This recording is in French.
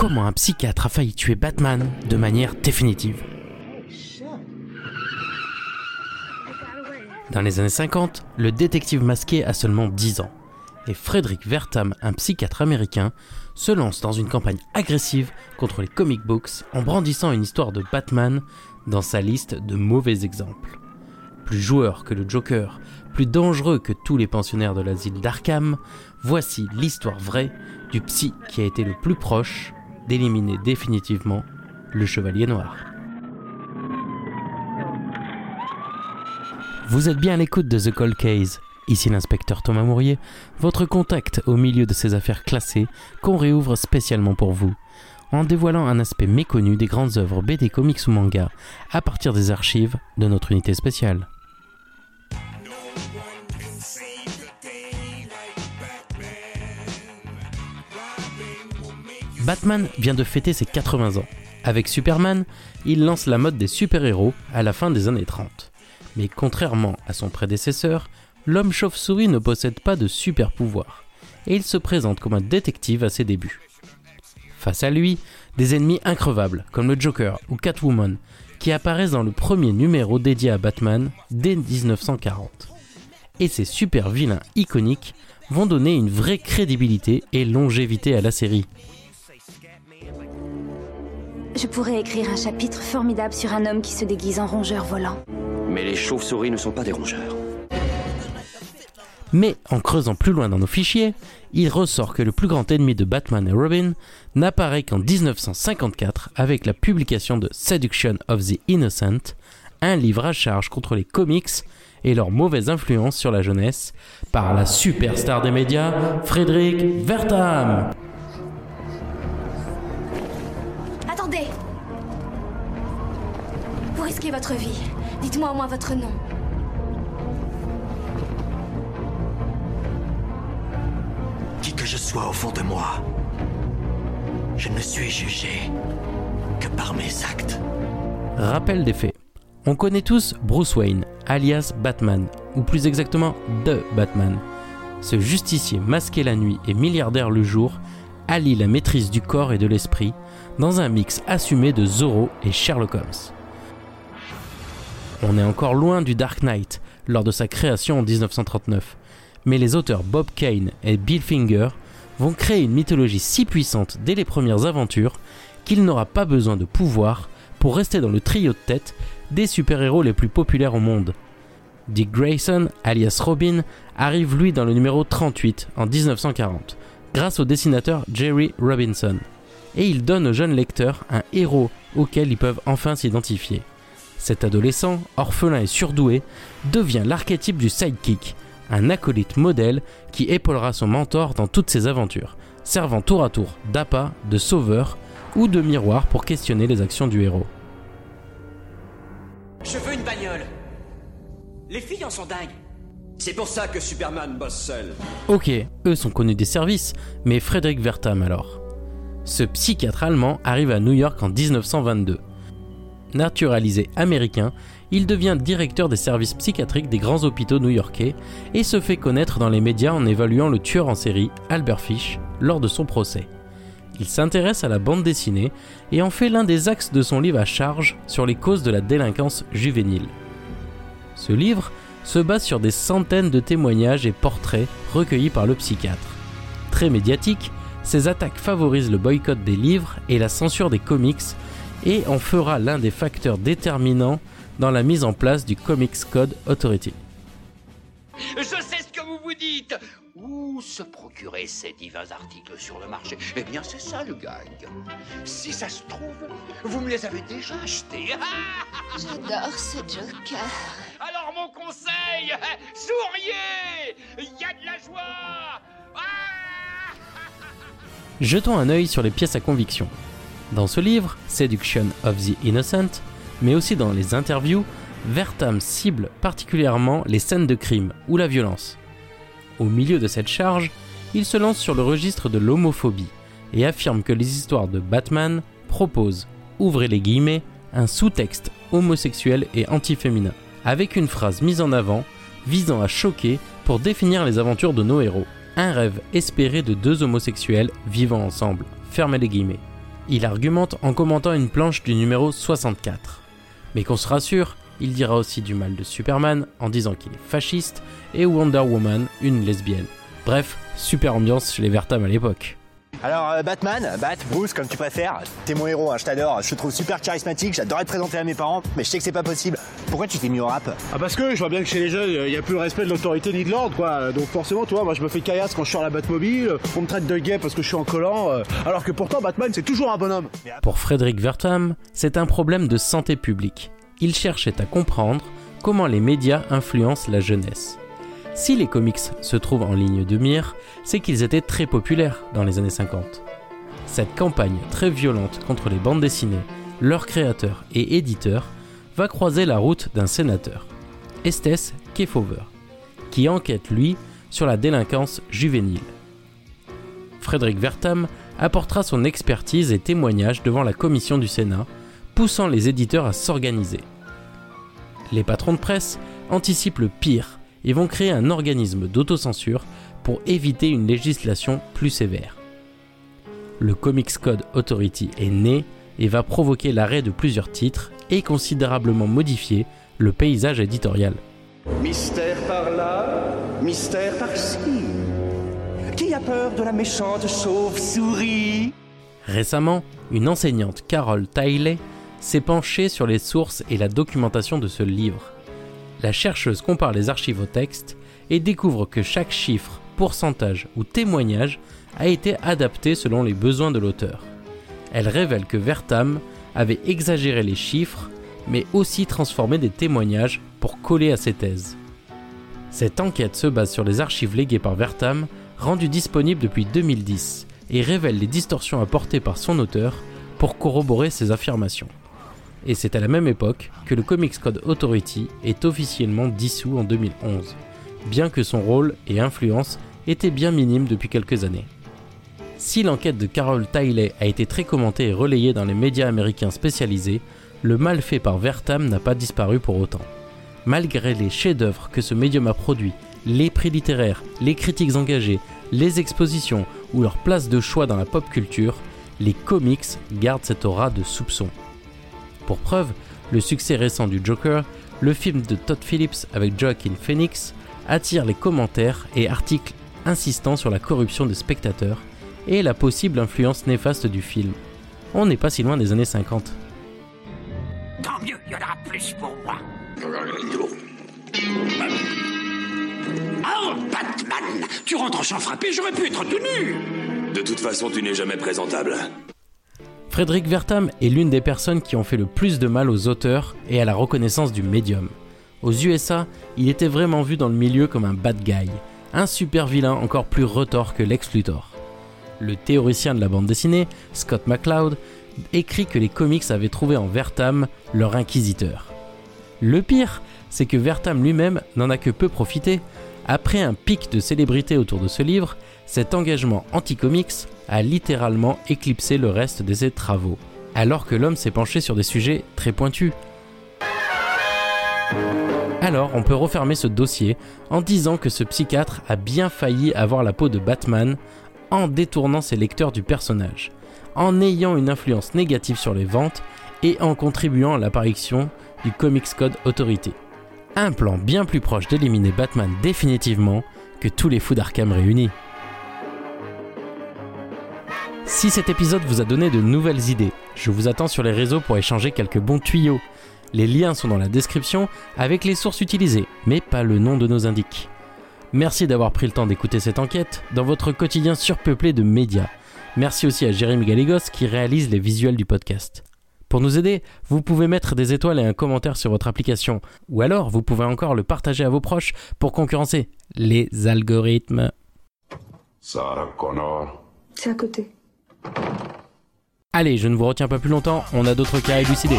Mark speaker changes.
Speaker 1: comment un psychiatre a failli tuer Batman de manière définitive. Dans les années 50, le détective masqué a seulement 10 ans, et Frederick Vertam, un psychiatre américain, se lance dans une campagne agressive contre les comic books en brandissant une histoire de Batman dans sa liste de mauvais exemples. Plus joueur que le Joker, plus dangereux que tous les pensionnaires de l'asile d'Arkham, voici l'histoire vraie du psy qui a été le plus proche d'éliminer définitivement le Chevalier Noir. Vous êtes bien à l'écoute de The Cold Case. Ici l'inspecteur Thomas Mourier, votre contact au milieu de ces affaires classées qu'on réouvre spécialement pour vous, en dévoilant un aspect méconnu des grandes œuvres BD, comics ou manga à partir des archives de notre unité spéciale. Batman vient de fêter ses 80 ans. Avec Superman, il lance la mode des super-héros à la fin des années 30. Mais contrairement à son prédécesseur, l'homme chauve-souris ne possède pas de super-pouvoirs, et il se présente comme un détective à ses débuts. Face à lui, des ennemis increvables comme le Joker ou Catwoman, qui apparaissent dans le premier numéro dédié à Batman dès 1940. Et ces super vilains iconiques vont donner une vraie crédibilité et longévité à la série.
Speaker 2: Je pourrais écrire un chapitre formidable sur un homme qui se déguise en rongeur volant.
Speaker 3: Mais les chauves-souris ne sont pas des rongeurs.
Speaker 1: Mais en creusant plus loin dans nos fichiers, il ressort que le plus grand ennemi de Batman et Robin n'apparaît qu'en 1954 avec la publication de Seduction of the Innocent, un livre à charge contre les comics et leur mauvaise influence sur la jeunesse par la superstar des médias, Frédéric Vertam.
Speaker 2: Votre vie. Dites-moi au moins votre nom.
Speaker 4: Qui que je sois au fond de moi, je ne suis jugé que par mes actes.
Speaker 1: Rappel des faits. On connaît tous Bruce Wayne, alias Batman, ou plus exactement The Batman. Ce justicier masqué la nuit et milliardaire le jour allie la maîtrise du corps et de l'esprit dans un mix assumé de Zorro et Sherlock Holmes. On est encore loin du Dark Knight lors de sa création en 1939, mais les auteurs Bob Kane et Bill Finger vont créer une mythologie si puissante dès les premières aventures qu'il n'aura pas besoin de pouvoir pour rester dans le trio de tête des super-héros les plus populaires au monde. Dick Grayson, alias Robin, arrive lui dans le numéro 38 en 1940, grâce au dessinateur Jerry Robinson, et il donne aux jeunes lecteurs un héros auquel ils peuvent enfin s'identifier. Cet adolescent, orphelin et surdoué, devient l'archétype du sidekick, un acolyte modèle qui épaulera son mentor dans toutes ses aventures, servant tour à tour d'appât, de sauveur ou de miroir pour questionner les actions du héros.
Speaker 5: Je veux une bagnole. Les filles en sont dingues.
Speaker 3: C'est pour ça que Superman bosse seul.
Speaker 1: Ok, eux sont connus des services, mais Frédéric Vertam alors Ce psychiatre allemand arrive à New York en 1922. Naturalisé américain, il devient directeur des services psychiatriques des grands hôpitaux new-yorkais et se fait connaître dans les médias en évaluant le tueur en série, Albert Fish, lors de son procès. Il s'intéresse à la bande dessinée et en fait l'un des axes de son livre à charge sur les causes de la délinquance juvénile. Ce livre se base sur des centaines de témoignages et portraits recueillis par le psychiatre. Très médiatique, ses attaques favorisent le boycott des livres et la censure des comics et en fera l'un des facteurs déterminants dans la mise en place du Comics Code Authority.
Speaker 5: Je sais ce que vous vous dites. Où se procurer ces divins articles sur le marché? Eh bien, c'est ça le gag. Si ça se trouve, vous me les avez déjà achetés.
Speaker 2: J'adore ce Joker.
Speaker 5: Alors, mon conseil, souriez Il y a de la joie Ah
Speaker 1: Jetons un œil sur les pièces à conviction. Dans ce livre, Seduction of the Innocent, mais aussi dans les interviews, Vertam cible particulièrement les scènes de crime ou la violence. Au milieu de cette charge, il se lance sur le registre de l'homophobie et affirme que les histoires de Batman proposent, ouvrez les guillemets, un sous-texte homosexuel et antiféminin, avec une phrase mise en avant visant à choquer pour définir les aventures de nos héros. Un rêve espéré de deux homosexuels vivant ensemble. Fermez les guillemets. Il argumente en commentant une planche du numéro 64. Mais qu'on se rassure, il dira aussi du mal de Superman en disant qu'il est fasciste et Wonder Woman une lesbienne. Bref, super ambiance chez les Vertam à l'époque.
Speaker 6: Alors euh, Batman, Bat, Bruce, comme tu préfères, t'es mon héros, hein, je t'adore, je te trouve super charismatique, j'adorerais te présenter à mes parents, mais je sais que c'est pas possible. Pourquoi tu t'es mis au rap
Speaker 7: Ah parce que je vois bien que chez les jeunes, il n'y a plus le respect de l'autorité ni de l'ordre, quoi. Donc forcément, tu vois, moi je me fais caillasse quand je sors la Batmobile, on me traite de gay parce que je suis en collant, euh, alors que pourtant Batman c'est toujours un bonhomme.
Speaker 1: Pour Frédéric Wertham, c'est un problème de santé publique. Il cherchait à comprendre comment les médias influencent la jeunesse. Si les comics se trouvent en ligne de mire, c'est qu'ils étaient très populaires dans les années 50. Cette campagne très violente contre les bandes dessinées, leurs créateurs et éditeurs, va croiser la route d'un sénateur, Estes Kefauver, qui enquête lui sur la délinquance juvénile. Frédéric Wertham apportera son expertise et témoignages devant la commission du Sénat, poussant les éditeurs à s'organiser. Les patrons de presse anticipent le pire et vont créer un organisme d'autocensure pour éviter une législation plus sévère. Le Comics Code Authority est né et va provoquer l'arrêt de plusieurs titres et considérablement modifier le paysage éditorial.
Speaker 8: Mystère par là, mystère par-ci. Qui a peur de la méchante chauve-souris?
Speaker 1: Récemment, une enseignante, Carole Tiley, s'est penchée sur les sources et la documentation de ce livre. La chercheuse compare les archives au texte et découvre que chaque chiffre, pourcentage ou témoignage a été adapté selon les besoins de l'auteur. Elle révèle que Vertam avait exagéré les chiffres, mais aussi transformé des témoignages pour coller à ses thèses. Cette enquête se base sur les archives léguées par Vertam, rendues disponibles depuis 2010, et révèle les distorsions apportées par son auteur pour corroborer ses affirmations. Et c'est à la même époque que le Comics Code Authority est officiellement dissous en 2011, bien que son rôle et influence étaient bien minimes depuis quelques années. Si l'enquête de Carol Tiley a été très commentée et relayée dans les médias américains spécialisés, le mal fait par Vertam n'a pas disparu pour autant. Malgré les chefs-d'œuvre que ce médium a produits, les prix littéraires, les critiques engagées, les expositions ou leur place de choix dans la pop culture, les comics gardent cette aura de soupçon. Pour preuve, le succès récent du Joker, le film de Todd Phillips avec Joaquin Phoenix, attire les commentaires et articles insistant sur la corruption des spectateurs et la possible influence néfaste du film. On n'est pas si loin des années 50.
Speaker 5: Tant mieux, il y en aura plus pour moi. Oh, Batman Tu rentres en champ frappé, j'aurais pu être tout nu
Speaker 9: De toute façon, tu n'es jamais présentable.
Speaker 1: Frédéric Vertam est l'une des personnes qui ont fait le plus de mal aux auteurs et à la reconnaissance du médium. Aux USA, il était vraiment vu dans le milieu comme un bad guy, un super vilain encore plus retors que Lex Luthor. Le théoricien de la bande dessinée, Scott McCloud, écrit que les comics avaient trouvé en Vertam leur inquisiteur. Le pire, c'est que Vertam lui-même n'en a que peu profité. Après un pic de célébrité autour de ce livre, cet engagement anti-comics a littéralement éclipsé le reste de ses travaux, alors que l'homme s'est penché sur des sujets très pointus. Alors on peut refermer ce dossier en disant que ce psychiatre a bien failli avoir la peau de Batman en détournant ses lecteurs du personnage, en ayant une influence négative sur les ventes et en contribuant à l'apparition du Comics Code Authority. Un plan bien plus proche d'éliminer Batman définitivement que tous les fous d'Arkham réunis. Si cet épisode vous a donné de nouvelles idées, je vous attends sur les réseaux pour échanger quelques bons tuyaux. Les liens sont dans la description avec les sources utilisées, mais pas le nom de nos indiques. Merci d'avoir pris le temps d'écouter cette enquête dans votre quotidien surpeuplé de médias. Merci aussi à Jérémy Galégos qui réalise les visuels du podcast. Pour nous aider, vous pouvez mettre des étoiles et un commentaire sur votre application, ou alors vous pouvez encore le partager à vos proches pour concurrencer les algorithmes.
Speaker 9: Sarah Connor.
Speaker 2: C'est à côté.
Speaker 1: Allez, je ne vous retiens pas plus longtemps, on a d'autres cas à élucider.